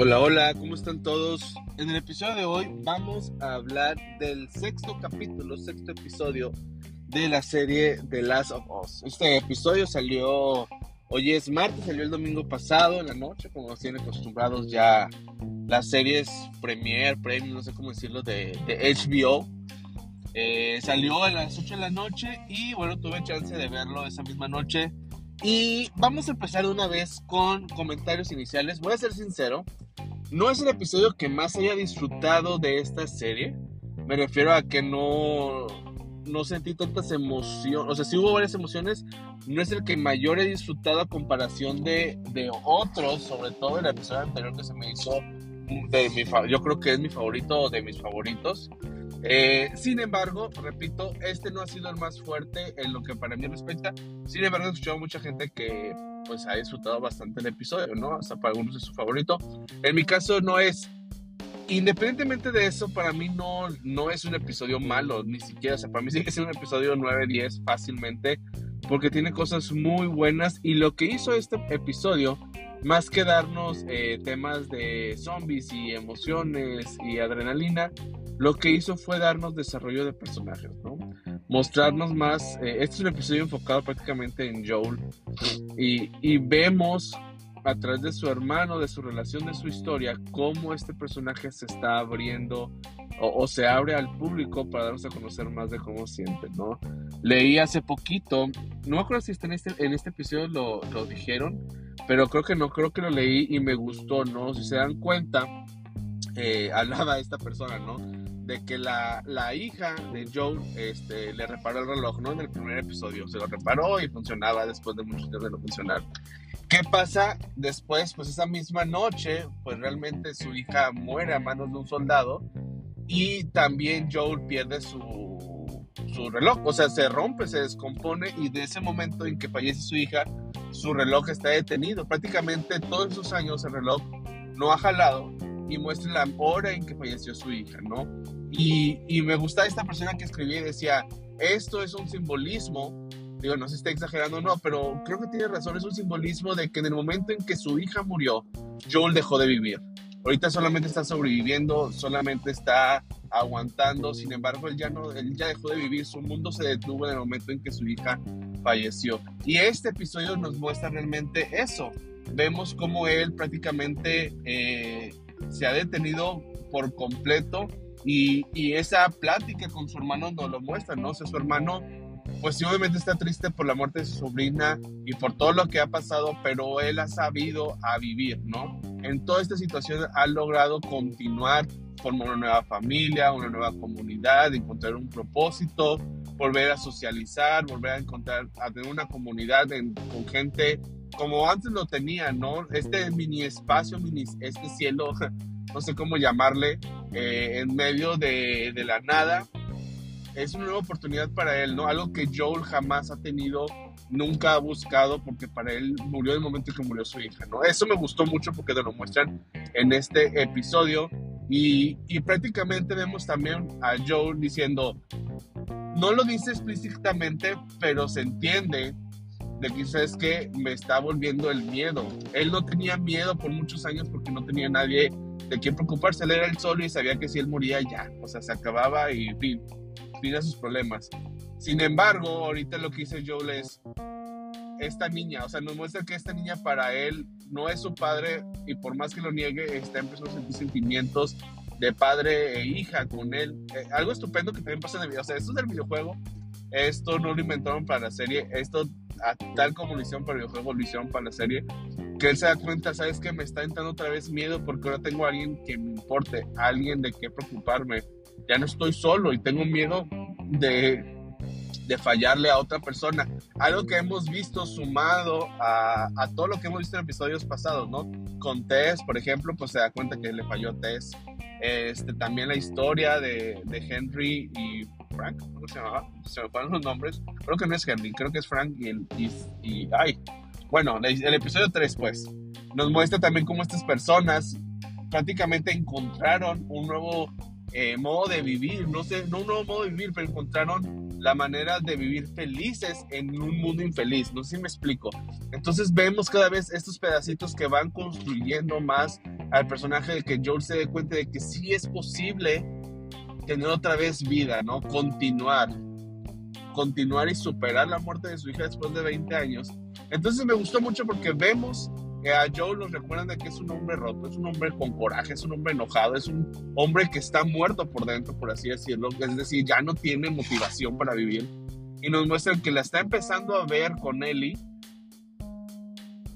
Hola, hola, ¿cómo están todos? En el episodio de hoy vamos a hablar del sexto capítulo, sexto episodio de la serie The Last of Us. Este episodio salió, hoy es martes, salió el domingo pasado en la noche, como nos tienen acostumbrados ya las series Premier, Premium, no sé cómo decirlo, de, HBO. Eh, salió a las 8 de la noche y bueno, tuve chance de verlo esa misma noche. Y vamos a empezar de una vez con comentarios iniciales. Voy a ser sincero, no es el episodio que más haya disfrutado de esta serie. Me refiero a que no, no sentí tantas emociones. O sea, si hubo varias emociones. No es el que mayor he disfrutado a comparación de, de otros, sobre todo el episodio anterior que se me hizo de mi yo creo que es mi favorito de mis favoritos. Eh, sin embargo, repito, este no ha sido el más fuerte en lo que para mí respecta. Sin embargo, he escuchado mucha gente que pues ha disfrutado bastante el episodio, ¿no? Hasta para algunos es su favorito. En mi caso no es. Independientemente de eso, para mí no, no es un episodio malo, ni siquiera. O sea, para mí sigue siendo un episodio 9-10 fácilmente, porque tiene cosas muy buenas. Y lo que hizo este episodio, más que darnos eh, temas de zombies y emociones y adrenalina, lo que hizo fue darnos desarrollo de personajes, ¿no? Mostrarnos más, eh, este es un episodio enfocado prácticamente en Joel y, y, vemos a través de su hermano, de su relación, de su historia, cómo este personaje se está abriendo o, se abre al público para darnos a conocer más de cómo siente, ¿no? Leí hace poquito, no me acuerdo si está en este, en este episodio lo, lo dijeron, pero creo que no, creo que lo leí y me gustó, ¿no? Si se dan cuenta, eh, hablaba esta persona, ¿no? De que la, la, hija de Joe este, le reparó el reloj, ¿no? En el primer episodio. Se lo reparó y funcionaba después de muchos días de no funcionar. ¿Qué pasa después? Pues esa misma noche, pues realmente su hija muere a manos de un soldado y también Joel pierde su, su reloj. O sea, se rompe, se descompone y de ese momento en que fallece su hija, su reloj está detenido. Prácticamente todos esos años el reloj no ha jalado y muestra la hora en que falleció su hija, ¿no? Y, y me gusta esta persona que escribía y decía, esto es un simbolismo, digo, no si está exagerando no, pero creo que tiene razón, es un simbolismo de que en el momento en que su hija murió, Joel dejó de vivir. Ahorita solamente está sobreviviendo, solamente está aguantando, sin embargo, él ya, no, él ya dejó de vivir, su mundo se detuvo en el momento en que su hija falleció. Y este episodio nos muestra realmente eso. Vemos cómo él prácticamente eh, se ha detenido por completo y, y, esa plática con su hermano nos lo muestra, ¿no? O sea, su hermano, pues sí, obviamente está triste por la muerte de su sobrina y por todo lo que ha pasado, pero él ha sabido a vivir, ¿no? En toda esta situación ha logrado continuar, formar una nueva familia, una nueva comunidad, encontrar un propósito, volver a socializar, volver a encontrar, a tener una comunidad con gente como antes lo tenía, ¿no? Este mini espacio, mini, este cielo, no sé cómo llamarle, eh, en medio de, de, la nada, es una nueva oportunidad para él, ¿no? Algo que Joel jamás ha tenido, nunca ha buscado, porque para él murió el momento en que murió su hija, ¿no? Eso me gustó mucho porque te lo muestran en este episodio. Y, y prácticamente vemos también a Joel diciendo, no lo dice explícitamente, pero se entiende de que es que me está volviendo el miedo. Él no tenía miedo por muchos años porque no tenía nadie de quien preocuparse. Él era el solo y sabía que si él moría ya, o sea, se acababa y fin, fin a sus problemas. Sin embargo, ahorita lo que dice Joel es esta niña, o sea, nos muestra que esta niña para él no es su padre y por más que lo niegue, está empezando a sentir sentimientos de padre e hija con él. Eh, algo estupendo que también pasa en el video, o sea, esto es del videojuego, esto no lo inventaron para la serie, esto tal como lo hicieron para el videojuego, lo hicieron para la serie, que él se da cuenta, sabes que me está entrando otra vez miedo porque ahora tengo a alguien que me importe, alguien de qué preocuparme, ya no estoy solo y tengo miedo de, de fallarle a otra persona, algo que hemos visto sumado a, a, todo lo que hemos visto en episodios pasados, ¿no? Con Tess, por ejemplo, pues se da cuenta que le falló Tess, este, también la historia de, de Henry y Frank, ¿cómo se llamaba? Se me fueron los nombres. Creo que no es Henry, creo que es Frank y, el, y, ay, bueno, el, episodio 3 pues nos muestra también cómo estas personas prácticamente encontraron un nuevo eh, modo de vivir, no sé, no un nuevo modo de vivir, pero encontraron la manera de vivir felices en un mundo infeliz. No sé si me explico. Entonces vemos cada vez estos pedacitos que van construyendo más al personaje de que Joel se dé cuenta de que sí es posible tener otra vez vida, ¿no? Continuar. Continuar y superar la muerte de su hija después de 20 años. Entonces me gustó mucho porque vemos que a Joe lo recuerdan de que es un hombre roto, es un hombre con coraje, es un hombre enojado, es un hombre que está muerto por dentro, por así decirlo, es decir, ya no tiene motivación para vivir. Y nos muestran que la está empezando a ver con Ellie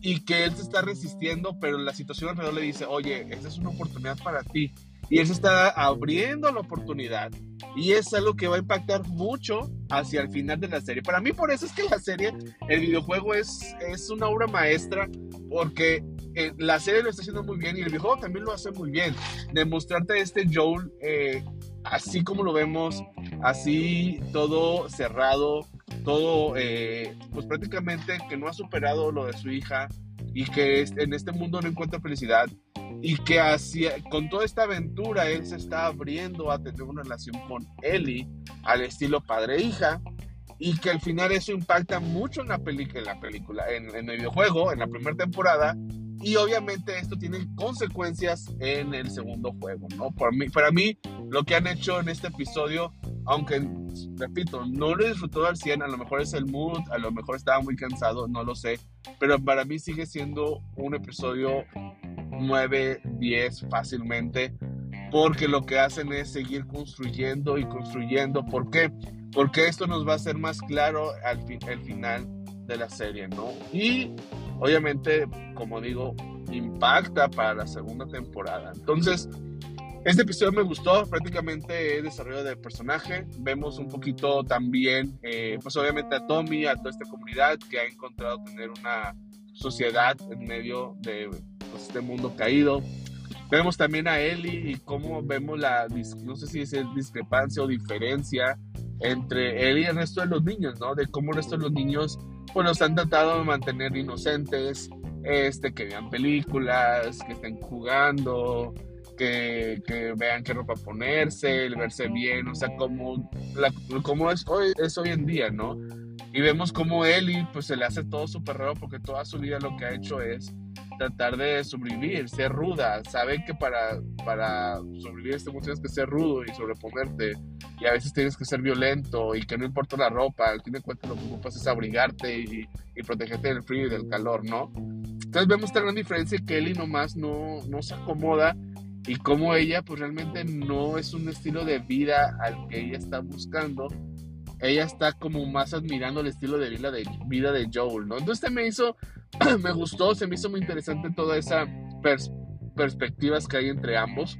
y que él se está resistiendo, pero la situación alrededor le dice, oye, esta es una oportunidad para ti. Y él se está abriendo la oportunidad. Y es algo que va a impactar mucho hacia el final de la serie. Para mí por eso es que la serie, el videojuego es, es una obra maestra porque eh, la serie lo está haciendo muy bien y el videojuego también lo hace muy bien. Demostrarte este Joel eh, así como lo vemos, así todo cerrado, todo eh, pues prácticamente que no ha superado lo de su hija y que en este mundo no encuentra felicidad y que hacia, con toda esta aventura él se está abriendo a tener una relación con Ellie al estilo padre-hija y que al final eso impacta mucho en la, en la película, en, el videojuego, en la primera temporada, y obviamente esto tiene consecuencias en el segundo juego, ¿no? Por mí, para mí, lo que han hecho en este episodio, aunque, repito, no lo he disfrutado al 100, a lo mejor es el mood, a lo mejor estaba muy cansado, no lo sé, pero para mí sigue siendo un episodio 9, 10 fácilmente, porque lo que hacen es seguir construyendo y construyendo. ¿Por qué? porque esto nos va a hacer más claro al fin, el final de la serie, ¿no? Y obviamente, como digo, impacta para la segunda temporada. Entonces, este episodio me gustó, prácticamente el desarrollo del personaje. Vemos un poquito también, eh, pues obviamente a Tommy, a toda esta comunidad que ha encontrado tener una sociedad en medio de pues, este mundo caído. Vemos también a Ellie y cómo vemos la, no sé si es discrepancia o diferencia entre él y el resto de los niños, ¿no? De cómo el resto de los niños, pues los han tratado de mantener inocentes, este, que vean películas, que estén jugando, que, que vean qué ropa ponerse, el verse bien, o sea, como, la, como es, hoy, es hoy en día, ¿no? Y vemos cómo Ellie, pues se le hace todo súper raro porque toda su vida lo que ha hecho es tratar de sobrevivir, ser ruda. Sabe que para, para sobrevivir este mundo tienes que ser rudo y sobreponerte. Y a veces tienes que ser violento y que no importa la ropa, al fin de cuentas lo que ocupas es abrigarte y, y protegerte del frío y del calor, ¿no? Entonces vemos esta gran diferencia que Ellie nomás no, no se acomoda y como ella pues realmente no es un estilo de vida al que ella está buscando ella está como más admirando el estilo de vida de, vida de Joel, ¿no? Entonces me hizo, me gustó, se me hizo muy interesante toda esa perspectivas que hay entre ambos.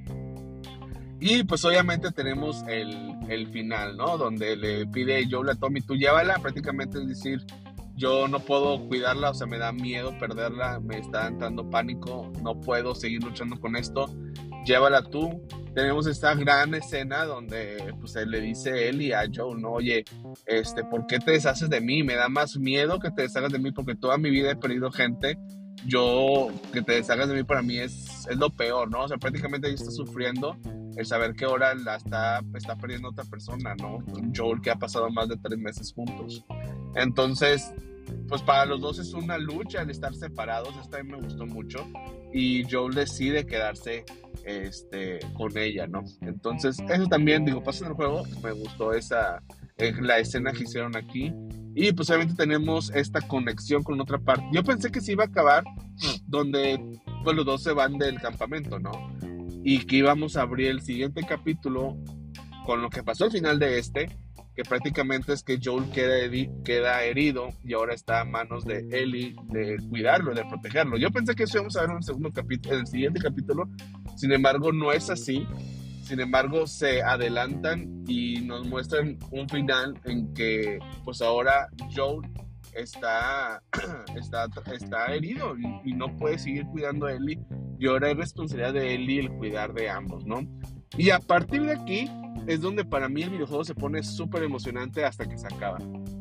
Y pues obviamente tenemos el, el, final, ¿no? Donde le pide Joel a Tommy, tú llévala, prácticamente es decir, yo no puedo cuidarla, o sea, me da miedo perderla, me está entrando pánico, no puedo seguir luchando con esto, llévala tú tenemos esta gran escena donde pues él le dice y a Joe, no, oye, este, ¿por qué te deshaces de mí? Me da más miedo que te deshagas de mí porque toda mi vida he perdido gente. Yo, que te deshagas de mí para mí es, es lo peor, ¿no? O sea, prácticamente ella está sufriendo el saber que ahora la está, está perdiendo otra persona, ¿no? Joel que ha pasado más de tres meses juntos. Entonces, pues para los dos es una lucha el estar separados, esto a mí me gustó mucho y Joel decide quedarse este, con ella, ¿no? Entonces, eso también, digo, pasa en el juego, me gustó esa, eh, la escena que hicieron aquí y pues obviamente tenemos esta conexión con otra parte. Yo pensé que se iba a acabar donde pues los dos se van del campamento, ¿no? Y que íbamos a abrir el siguiente capítulo con lo que pasó al final de este que prácticamente es que Joel queda, herido y ahora está a manos de Ellie de cuidarlo, de protegerlo. Yo pensé que eso íbamos a ver en el, segundo capítulo, el siguiente capítulo, sin embargo no es así. Sin embargo, se adelantan y nos muestran un final en que pues ahora Joel está, está, está herido y, y, no puede seguir cuidando a Ellie y ahora es responsabilidad de Ellie el cuidar de ambos, ¿no? Y a partir de aquí es donde para mí el videojuego se pone súper emocionante hasta que se acaba.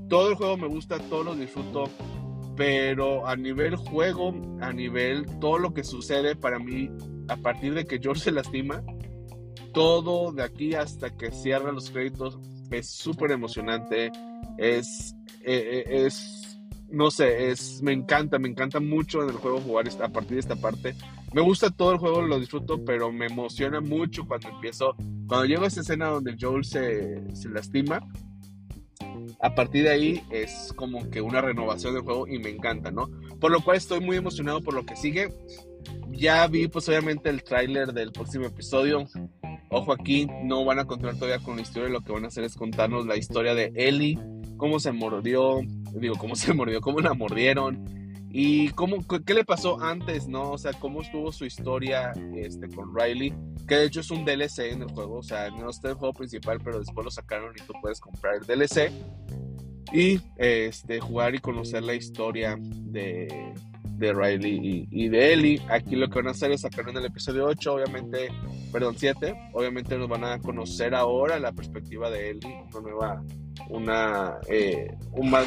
Todo el juego me gusta, todo lo disfruto, pero a nivel juego, a nivel todo lo que sucede para mí, a partir de que George se lastima, todo de aquí hasta que cierra los créditos es súper emocionante, es, eh, eh, es, no sé, es, me encanta, me encanta mucho en el juego jugar a partir de esta parte. Me gusta todo el juego, lo disfruto, pero me emociona mucho cuando empiezo, cuando llego a esa escena donde Joel se, se lastima a partir de ahí es como que una renovación del juego y me encanta, ¿no? Por lo cual estoy muy emocionado por lo que sigue. Ya vi pues obviamente el tráiler del próximo episodio. Ojo aquí, no van a continuar todavía con la historia, lo que van a hacer es contarnos la historia de Ellie, cómo se mordió, digo, cómo se mordió, cómo la mordieron y cómo, qué le pasó antes, ¿no? O sea, cómo estuvo su historia este, con Riley que de hecho es un DLC en el juego, o sea, no está en el juego principal, pero después lo sacaron y tú puedes comprar el DLC y este, jugar y conocer la historia de, de Riley y, de Ellie. Aquí lo que van a hacer es sacar en el episodio 8, obviamente, perdón, 7, obviamente nos van a conocer ahora la perspectiva de Ellie, una nueva, una, eh,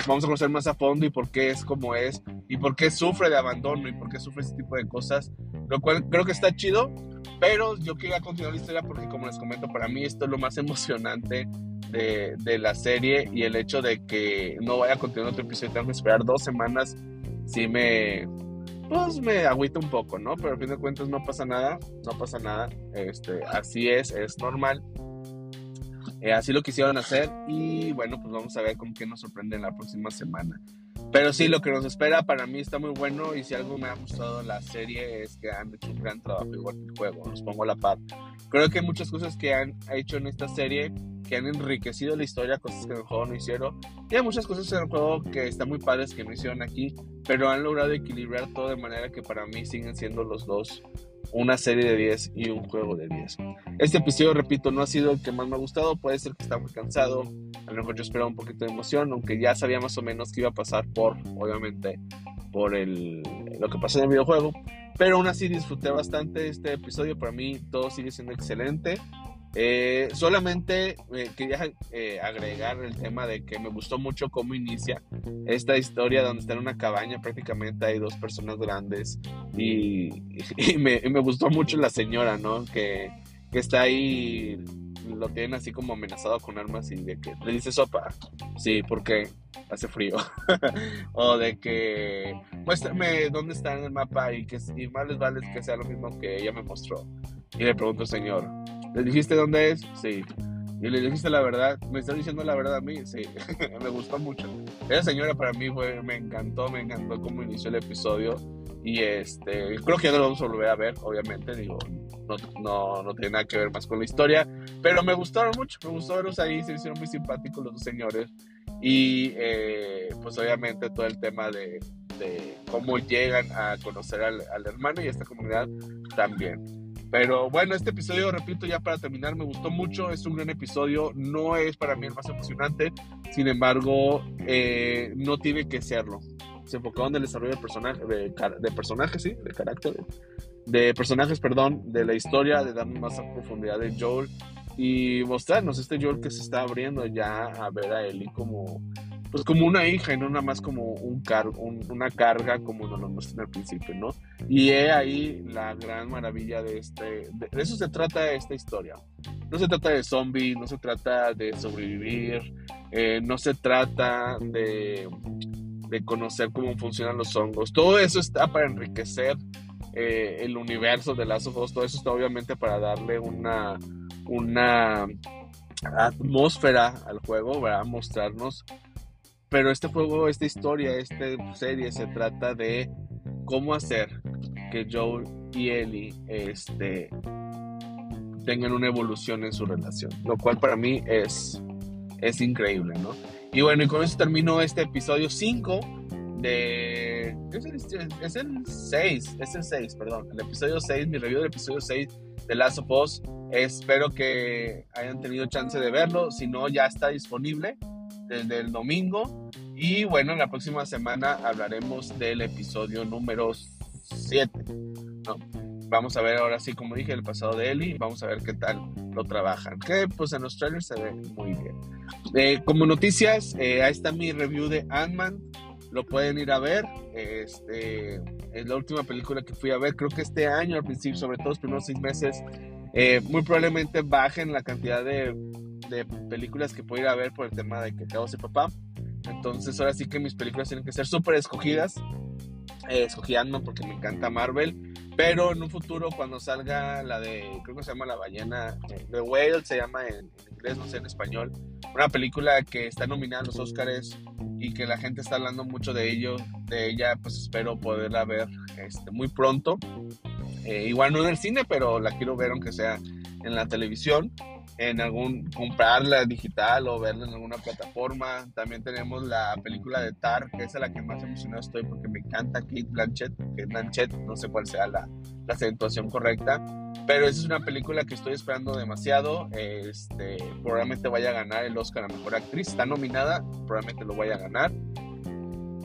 vamos a conocer más a fondo y por qué es como es y por qué sufre de abandono y por qué sufre ese tipo de cosas, lo cual creo que está chido. Pero yo quería continuar la historia porque, como les comento, para mí esto es lo más emocionante de, de la serie y el hecho de que no vaya a continuar otro episodio tengo que esperar dos semanas, sí me, pues me agüita un poco, ¿no? Pero al fin de cuentas no pasa nada, no pasa nada, este, así es, es normal. Eh, así lo quisieron hacer y bueno, pues vamos a ver con qué nos sorprende en la próxima semana. Pero sí, lo que nos espera para mí está muy bueno y si algo me ha gustado la serie es que han hecho un gran trabajo igual que el juego, los pongo a la par. Creo que hay muchas cosas que han hecho en esta serie que han enriquecido la historia, cosas que en el juego no hicieron. Y hay muchas cosas en el juego que están muy padres que no hicieron aquí, pero han logrado equilibrar todo de manera que para mí siguen siendo los dos una serie de 10 y un juego de 10. Este episodio, repito, no ha sido el que más me ha gustado, puede ser que está muy cansado, a lo mejor yo esperaba un poquito de emoción, aunque ya sabía más o menos que iba a pasar por, obviamente, por el, lo que pasó en el videojuego, pero aún así disfruté bastante este episodio, para mí todo sigue siendo excelente. Eh, solamente eh, quería eh, agregar el tema de que me gustó mucho cómo inicia esta historia donde está en una cabaña, prácticamente hay dos personas grandes y, me, me, gustó mucho la señora, ¿no? Que, que, está ahí, lo tienen así como amenazado con armas y de que le dice sopa, sí, porque hace frío, o de que muéstrame dónde está en el mapa y que y más les vale que sea lo mismo que ella me mostró. Y le pregunto, señor, ¿Le dijiste dónde es? Sí. ¿Y le dijiste la verdad? ¿Me estás diciendo la verdad a mí? Sí. me gustó mucho. Esa señora para mí fue, me encantó, me encantó cómo inició el episodio. Y este, creo que ya no lo vamos a volver a ver, obviamente, digo, no, no, no tiene nada que ver más con la historia, pero me gustaron mucho, me gustó verlos ahí, se hicieron muy simpáticos los dos señores. Y eh, pues obviamente todo el tema de, de cómo llegan a conocer al, al hermano y a esta comunidad también. Pero bueno, este episodio, repito, ya para terminar, me gustó mucho. Es un gran episodio. No es para mí el más emocionante. Sin embargo, eh, no tiene que serlo. Se enfocó en el desarrollo de, personaje, de, personajes, sí, de carácter. De personajes, perdón, de la historia, de darnos más profundidad de Joel y mostrarnos este Joel que se está abriendo ya a ver a Ellie como pues como una hija y no nada más como un car una carga como nos lo muestran al principio, ¿no? Y he ahí la gran maravilla de este, de, eso se trata esta historia. No se trata de zombies, no se trata de sobrevivir, eh, no se trata de, de conocer cómo funcionan los hongos. Todo eso está para enriquecer eh, el universo de Last of Us, todo eso está obviamente para darle una, una atmósfera al juego, para mostrarnos pero este juego, esta historia, esta serie se trata de cómo hacer que Joel y Ellie este, tengan una evolución en su relación, lo cual para mí es, es increíble, ¿no? Y bueno, y con eso termino este episodio 5 de... Es el, es el 6, es el 6, perdón, el episodio 6, mi review del episodio 6 de Last of Us. Espero que hayan tenido chance de verlo, si no ya está disponible desde el domingo. Y bueno, en la próxima semana hablaremos del episodio número 7. Vamos a ver ahora sí, como dije, el pasado de Ellie. Vamos a ver qué tal lo trabajan. Que pues en los trailers se ve muy bien. Eh, como noticias, eh, ahí está mi review de Ant-Man. Lo pueden ir a ver. Este, es la última película que fui a ver. Creo que este año, al principio, sobre todo los primeros seis meses, eh, muy probablemente bajen la cantidad de de películas que puedo ir a ver por el tema de que acabo de ser papá. Entonces ahora sí que mis películas tienen que ser súper escogidas. Eh, escogí porque me encanta Marvel. Pero en un futuro, cuando salga la de, creo que se llama La ballena, The Whale, se llama en, inglés, no sé en español, una película que está nominada a los Oscars y que la gente está hablando mucho de ello, de ella, pues espero poderla ver este, muy pronto. Eh, igual no en el cine, pero la quiero ver aunque sea en la televisión en algún comprarla digital o verla en alguna plataforma. También tenemos la película de Tar, que es a la que más emocionado estoy porque me encanta Kate Blanchett, que Blanchett, no sé cuál sea la, la acentuación correcta, pero esa es una película que estoy esperando demasiado. Este, probablemente vaya a ganar el Oscar a Mejor Actriz, está nominada, probablemente lo vaya a ganar.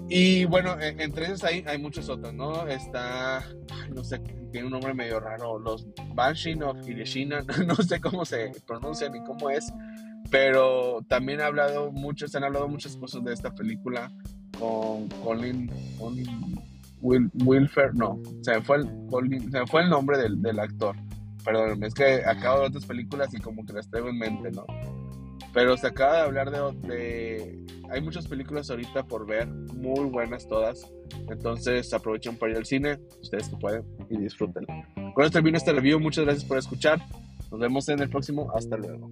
Y bueno, e, entre esas hay, hay muchos otros, ¿no? Está, no sé, tiene un nombre medio raro, los Banshin of Hiroshima, no sé cómo se pronuncia ni cómo es, pero también ha hablado mucho, se han hablado muchas cosas de esta película con Colin, Colin Wilfer, no, se me fue el, Colin, se fue el nombre del, del actor, perdón, es que acabo de otras películas y como que las traigo en mente, ¿no? Pero se acaba de hablar de, Hay muchas películas ahorita por ver, muy buenas todas. Entonces aprovechen para ir al cine, ustedes que pueden, y disfruten. Con esto termino este review, muchas gracias por escuchar. Nos vemos en el próximo, hasta luego.